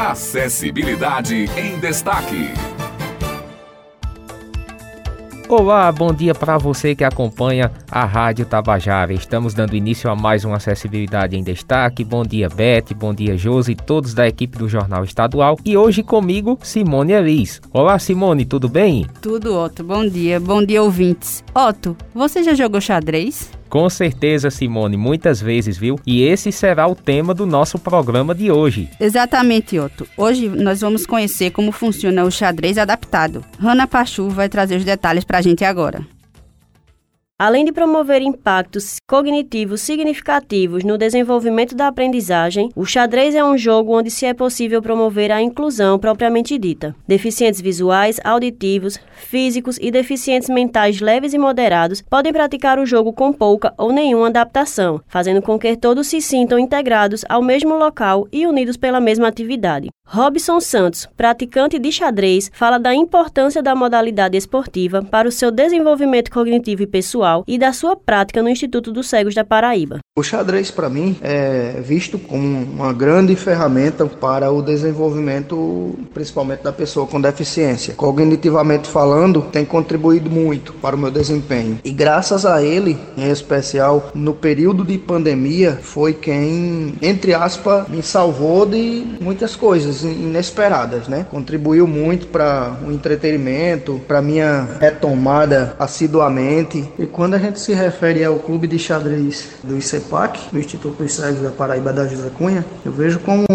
Acessibilidade em Destaque. Olá, bom dia para você que acompanha a Rádio Tabajara. Estamos dando início a mais uma Acessibilidade em Destaque. Bom dia, Beth, bom dia, Josi, todos da equipe do Jornal Estadual. E hoje comigo, Simone Elis. Olá, Simone, tudo bem? Tudo, Otto. Bom dia, bom dia, ouvintes. Otto, você já jogou xadrez? Com certeza, Simone, muitas vezes, viu? E esse será o tema do nosso programa de hoje. Exatamente, Otto. Hoje nós vamos conhecer como funciona o xadrez adaptado. Hanna Pachu vai trazer os detalhes para a gente agora. Além de promover impactos cognitivos significativos no desenvolvimento da aprendizagem, o xadrez é um jogo onde se é possível promover a inclusão propriamente dita. Deficientes visuais, auditivos, físicos e deficientes mentais leves e moderados podem praticar o jogo com pouca ou nenhuma adaptação, fazendo com que todos se sintam integrados ao mesmo local e unidos pela mesma atividade. Robson Santos, praticante de xadrez, fala da importância da modalidade esportiva para o seu desenvolvimento cognitivo e pessoal e da sua prática no Instituto dos Cegos da Paraíba. O xadrez, para mim, é visto como uma grande ferramenta para o desenvolvimento, principalmente da pessoa com deficiência. Cognitivamente falando, tem contribuído muito para o meu desempenho. E graças a ele, em especial, no período de pandemia, foi quem, entre aspas, me salvou de muitas coisas inesperadas, né? Contribuiu muito para o entretenimento, para minha retomada assiduamente. E quando a gente se refere ao clube de xadrez do ICEPAC, do Instituto dos Cegos da Paraíba da José Cunha, eu vejo como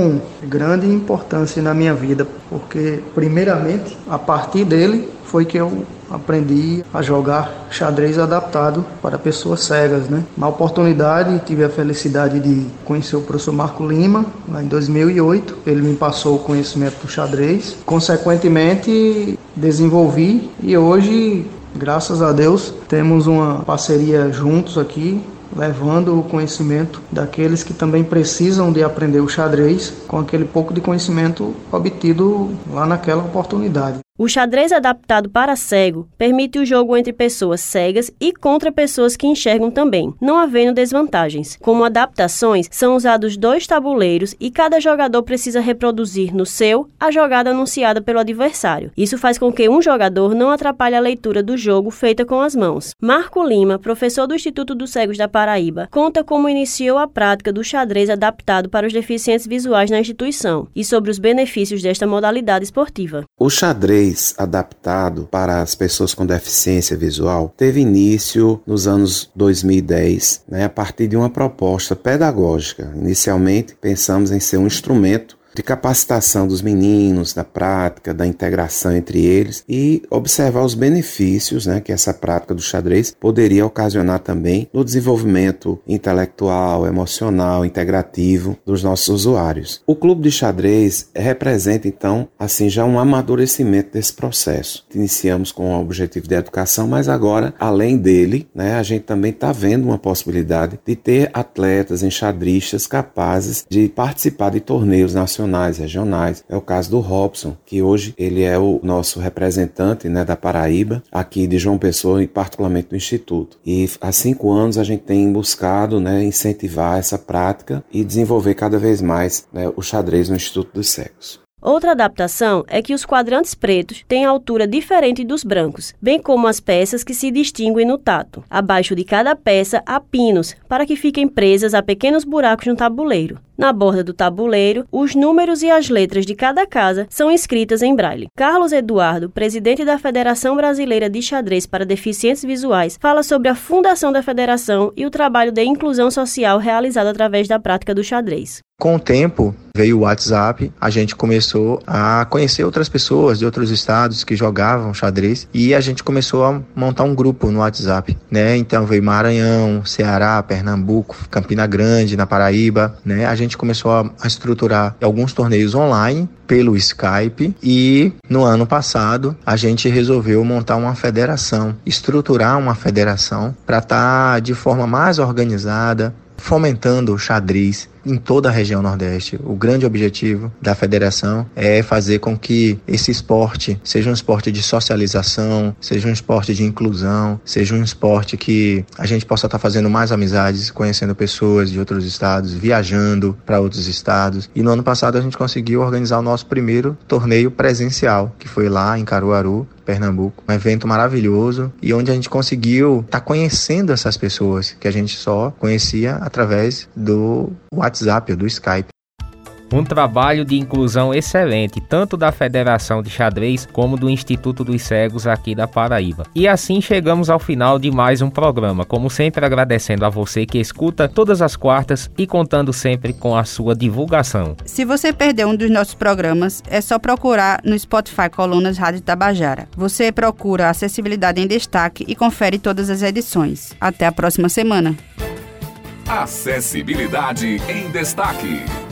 grande importância na minha vida, porque primeiramente a partir dele foi que eu aprendi a jogar xadrez adaptado para pessoas cegas, né? Na oportunidade, tive a felicidade de conhecer o professor Marco Lima, lá em 2008. Ele me passou o conhecimento do xadrez. Consequentemente, desenvolvi e hoje, graças a Deus, temos uma parceria juntos aqui levando o conhecimento daqueles que também precisam de aprender o xadrez com aquele pouco de conhecimento obtido lá naquela oportunidade. O xadrez adaptado para cego permite o jogo entre pessoas cegas e contra pessoas que enxergam também, não havendo desvantagens. Como adaptações, são usados dois tabuleiros e cada jogador precisa reproduzir no seu a jogada anunciada pelo adversário. Isso faz com que um jogador não atrapalhe a leitura do jogo feita com as mãos. Marco Lima, professor do Instituto dos Cegos da Paraíba, conta como iniciou a prática do xadrez adaptado para os deficientes visuais na instituição e sobre os benefícios desta modalidade esportiva. O xadrez xadrez adaptado para as pessoas com deficiência visual teve início nos anos 2010, né, a partir de uma proposta pedagógica. Inicialmente, pensamos em ser um instrumento de capacitação dos meninos, da prática, da integração entre eles e observar os benefícios né, que essa prática do xadrez poderia ocasionar também no desenvolvimento intelectual, emocional, integrativo dos nossos usuários. O clube de xadrez representa então assim já um amadurecimento desse processo. Iniciamos com o objetivo de educação, mas agora além dele, né, a gente também está vendo uma possibilidade de ter atletas enxadristas capazes de participar de torneios nacionais nacionais, regionais. É o caso do Robson, que hoje ele é o nosso representante né, da Paraíba, aqui de João Pessoa e particularmente do Instituto. E há cinco anos a gente tem buscado né, incentivar essa prática e desenvolver cada vez mais né, o xadrez no Instituto dos Cegos. Outra adaptação é que os quadrantes pretos têm altura diferente dos brancos, bem como as peças que se distinguem no tato. Abaixo de cada peça há pinos, para que fiquem presas a pequenos buracos no tabuleiro. Na borda do tabuleiro, os números e as letras de cada casa são escritas em braille. Carlos Eduardo, presidente da Federação Brasileira de Xadrez para Deficientes Visuais, fala sobre a fundação da federação e o trabalho de inclusão social realizado através da prática do xadrez. Com o tempo, veio o WhatsApp, a gente começou a conhecer outras pessoas de outros estados que jogavam xadrez e a gente começou a montar um grupo no WhatsApp, né? Então veio Maranhão, Ceará, Pernambuco, Campina Grande, na Paraíba, né? A gente começou a, estruturar alguns torneios online pelo Skype e no ano passado a gente resolveu montar uma federação, estruturar uma federação para estar tá de forma mais organizada, fomentando o xadrez em toda a região Nordeste. O grande objetivo da federação é fazer com que esse esporte seja um esporte de socialização, seja um esporte de inclusão, seja um esporte que a gente possa estar fazendo mais amizades, conhecendo pessoas de outros estados, viajando para outros estados. E no ano passado a gente conseguiu organizar o nosso primeiro torneio presencial, que foi lá em Caruaru, Pernambuco. Um evento maravilhoso e onde a gente conseguiu estar tá conhecendo essas pessoas que a gente só conhecia através do WhatsApp ou do Skype. Um trabalho de inclusão excelente, tanto da Federação de Xadrez como do Instituto dos Cegos aqui da Paraíba. E assim chegamos ao final de mais um programa, como sempre agradecendo a você que escuta todas as quartas e contando sempre com a sua divulgação. Se você perdeu um dos nossos programas, é só procurar no Spotify Colunas Rádio Tabajara. Você procura Acessibilidade em Destaque e confere todas as edições. Até a próxima semana. Acessibilidade em Destaque.